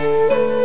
Música